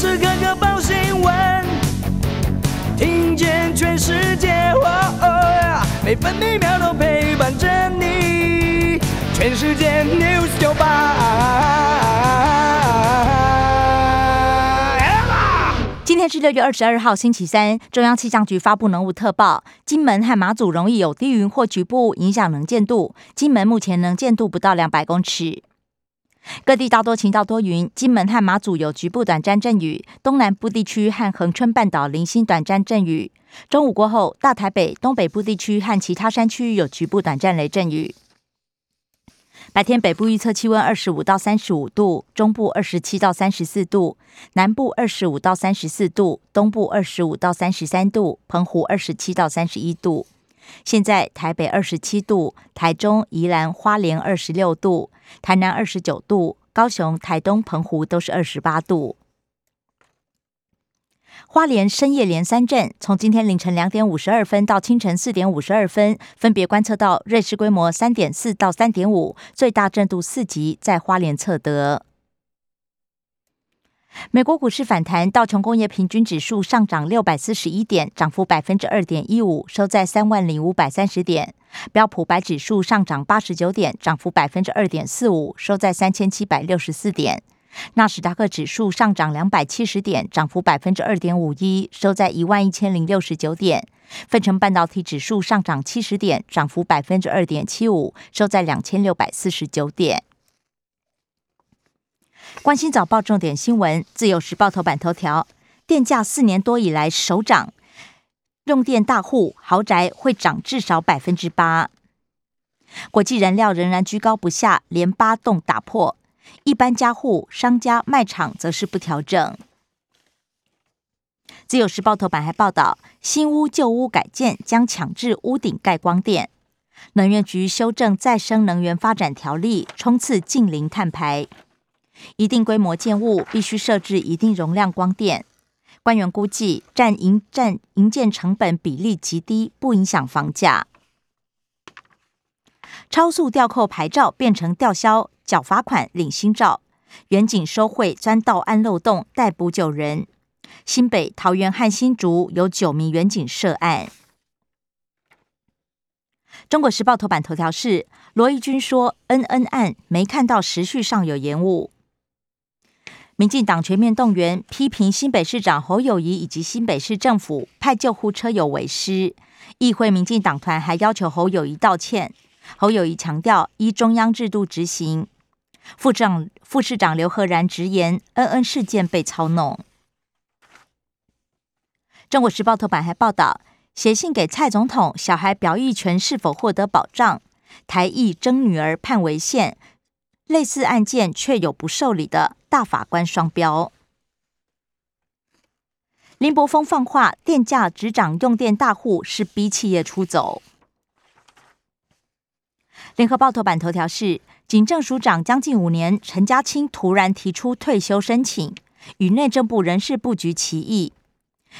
时刻刻报新闻，听见全世界，哦哦，每分每秒都陪伴着你。全世界 News 九八。今天是六月二十二号，星期三。中央气象局发布浓雾特报，金门和马祖容易有低云或局部影响能见度。金门目前能见度不到两百公尺。各地大多晴到多云，金门和马祖有局部短暂阵雨，东南部地区和恒春半岛零星短暂阵雨。中午过后，大台北、东北部地区和其他山区有局部短暂雷阵雨。白天北部预测气温二十五到三十五度，中部二十七到三十四度，南部二十五到三十四度，东部二十五到三十三度，澎湖二十七到三十一度。现在台北二十七度，台中、宜兰花莲二十六度，台南二十九度，高雄、台东、澎湖都是二十八度。花莲深夜连三震，从今天凌晨两点五十二分到清晨四点五十二分，分别观测到瑞士规模三点四到三点五，最大震度四级，在花莲测得。美国股市反弹，道琼工业平均指数上涨六百四十一点，涨幅百分之二点一五，收在三万零五百三十点。标普白指数上涨八十九点，涨幅百分之二点四五，收在三千七百六十四点。纳斯达克指数上涨两百七十点，涨幅百分之二点五一，收在一万一千零六十九点。费城半导体指数上涨七十点，涨幅百分之二点七五，收在两千六百四十九点。关心早报重点新闻，自由时报头版头条：电价四年多以来首涨，用电大户豪宅会涨至少百分之八。国际燃料仍然居高不下，连八栋打破。一般家户、商家、卖场则是不调整。自由时报头版还报道，新屋旧屋改建将强制屋顶盖光电。能源局修正再生能源发展条例，冲刺近零碳排。一定规模建物必须设置一定容量光电。官员估计，占营占营建成本比例极低，不影响房价。超速吊扣牌照变成吊销。缴罚款领新照，远警收贿钻道安漏洞逮捕九人。新北、桃园和新竹有九名远警涉案。中国时报头版头条是罗一钧说恩恩案没看到时序上有延误。民进党全面动员批评新北市长侯友谊以及新北市政府派救护车有违失。议会民进党团还要求侯友谊道歉。侯友谊强调依中央制度执行。副长副市长刘赫然直言，恩恩事件被操弄。中国时报头版还报道，写信给蔡总统，小孩表意权是否获得保障？台裔争女儿判违宪，类似案件却有不受理的，大法官双标。林柏峰放话，电价只涨，用电大户是逼企业出走。联合报头版头条是。警政署长将近五年，陈家清突然提出退休申请，与内政部人事布局歧义。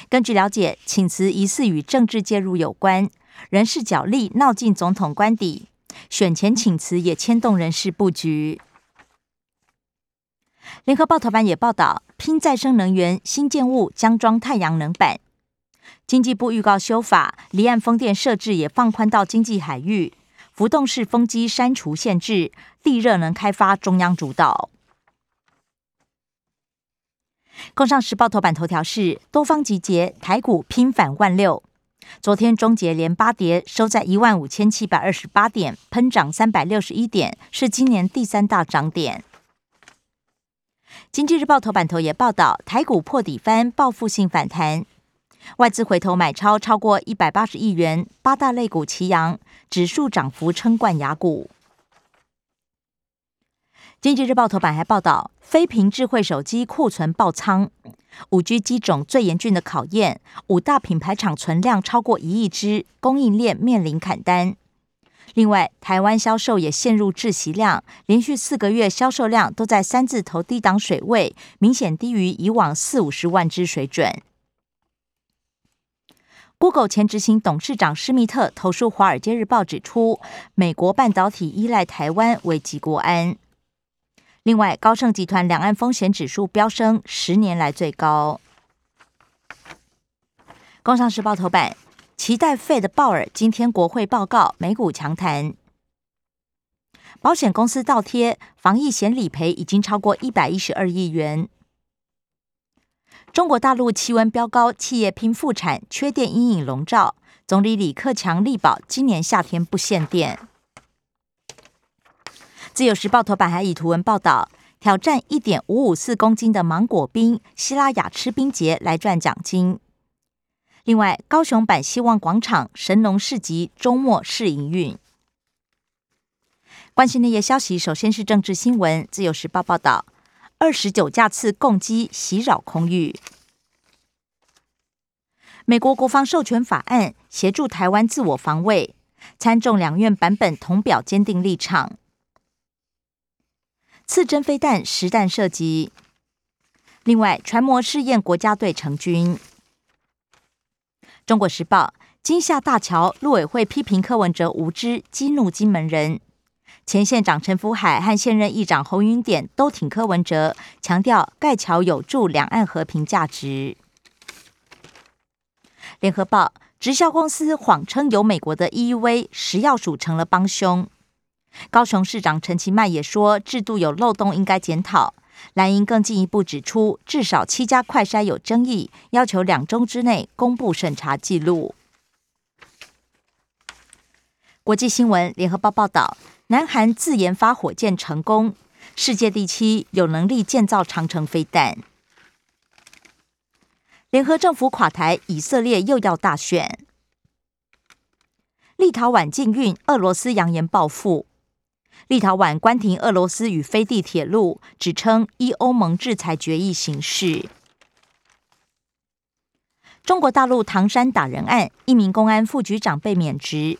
根据了解，请辞疑似与政治介入有关，人事角力闹进总统官邸，选前请辞也牵动人事布局。联合报头版也报道，拼再生能源，新建物将装太阳能板。经济部预告修法，离岸风电设置也放宽到经济海域。浮动式风机删除限制，地热能开发中央主导。工商时报头版头条是多方集结，台股拼反万六。昨天终结连八跌，收在一万五千七百二十八点，喷涨三百六十一点，是今年第三大涨点。经济日报头版头也报道，台股破底翻，报复性反弹。外资回头买超超过一百八十亿元，八大类股齐扬，指数涨幅称冠亚股。经济日报头版还报道，非苹智慧手机库存爆仓，五 G 机种最严峻的考验，五大品牌厂存量超过一亿只，供应链面临砍单。另外，台湾销售也陷入窒息量，连续四个月销售量都在三字头低档水位，明显低于以往四五十万只水准。Google 前执行董事长施密特投诉《华尔街日报》，指出美国半导体依赖台湾危及国安。另外，高盛集团两岸风险指数飙升，十年来最高。工商时报头版，期待 Fed 鲍尔今天国会报告，美股强弹。保险公司倒贴防疫险理赔已经超过一百一十二亿元。中国大陆气温飙高，企业拼复产，缺电阴影笼罩。总理李克强力保今年夏天不限电。自由时报头版还以图文报道，挑战一点五五四公斤的芒果冰，西拉雅吃冰节来赚奖金。另外，高雄版希望广场神农市集周末试营运。关心内页消息，首先是政治新闻。自由时报报道，二十九架次共机袭扰空域。美国国防授权法案协助台湾自我防卫，参众两院版本同表坚定立场。刺针飞弹实弹射击。另外，船模试验国家队成军。中国时报：金厦大桥，陆委会批评柯文哲无知，激怒金门人。前县长陈福海和现任议长侯云典都挺柯文哲，强调盖桥有助两岸和平价值。联合报：直销公司谎称有美国的 EUV，食药署成了帮凶。高雄市长陈其迈也说，制度有漏洞，应该检讨。蓝营更进一步指出，至少七家快筛有争议，要求两周之内公布审查记录。国际新闻：联合报报道，南韩自研发火箭成功，世界第七，有能力建造长程飞弹。联合政府垮台，以色列又要大选。立陶宛禁运，俄罗斯扬言报复。立陶宛关停俄罗斯与非地铁路，指称依欧盟制裁决议行事。中国大陆唐山打人案，一名公安副局长被免职，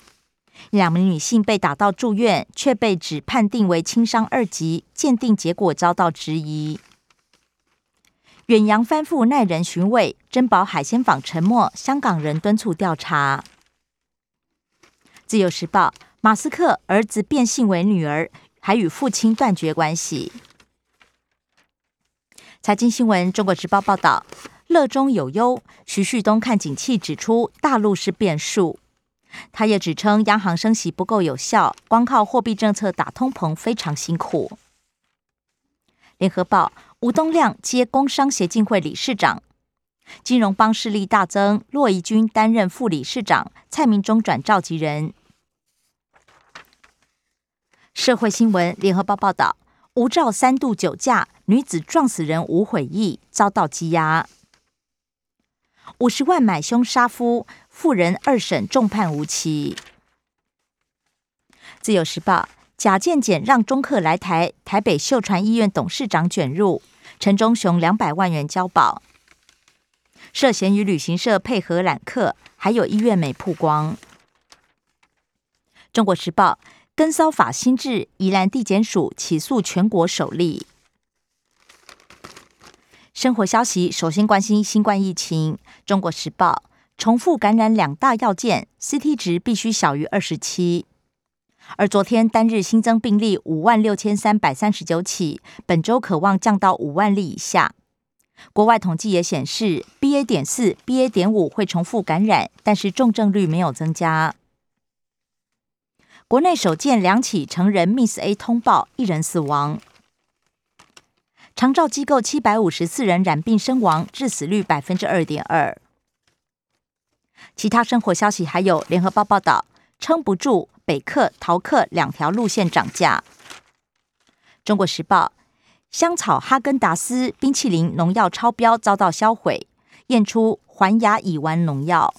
两名女性被打到住院，却被指判定为轻伤二级，鉴定结果遭到质疑。远洋翻覆耐人寻味，珍宝海鲜坊沉没，香港人敦促调查。自由时报。马斯克儿子变性为女儿，还与父亲断绝关系。财经新闻：中国时报报道，乐中有忧，徐旭东看景气指出大陆是变数。他也指称央行升息不够有效，光靠货币政策打通膨非常辛苦。联合报：吴东亮接工商协进会理事长，金融帮势力大增，骆怡君担任副理事长，蔡明忠转召集人。社会新闻：联合报报道，无照三度酒驾，女子撞死人无悔意，遭到羁押。五十万买凶杀夫，妇人二审重判无期。自由时报：假健检让中客来台，台北秀传医院董事长卷入，陈忠雄两百万元交保。涉嫌与旅行社配合揽客，还有医院没曝光。中国时报。跟骚法新制，宜兰地检署起诉全国首例。生活消息，首先关心新冠疫情。中国时报：重复感染两大要件，CT 值必须小于二十七。而昨天单日新增病例五万六千三百三十九起，本周可望降到五万例以下。国外统计也显示，BA. 点四、BA. 点五会重复感染，但是重症率没有增加。国内首见两起成人 Miss A 通报，一人死亡。长照机构七百五十四人染病身亡，致死率百分之二点二。其他生活消息还有：联合报报道，撑不住，北客、桃客两条路线涨价。中国时报，香草哈根达斯冰淇淋农药超标遭到销毁，验出环亚乙烷农药。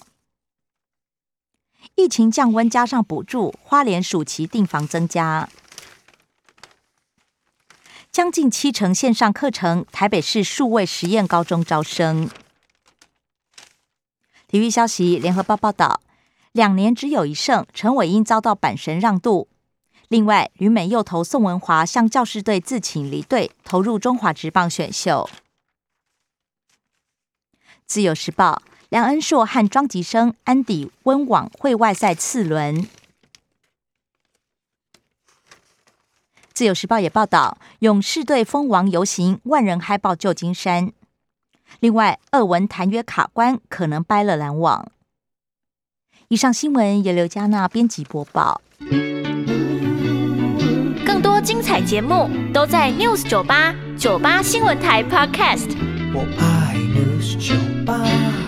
疫情降温加上补助，花莲暑期订房增加，将近七成线上课程。台北市数位实验高中招生。体育消息：联合报报道，两年只有一胜，陈伟英遭到阪神让渡。另外，旅美右投宋文华向教士队自请离队，投入中华职棒选秀。自由时报。梁恩硕和庄吉生、安迪温网会外赛次轮。自自由时报也报道，勇士队封王游行，万人嗨爆旧金山。另外，俄文谈约卡关，可能掰了篮网。以上新闻由刘嘉娜编辑播报。更多精彩节目都在 News 九八九八新闻台 Podcast。我爱 News 九八。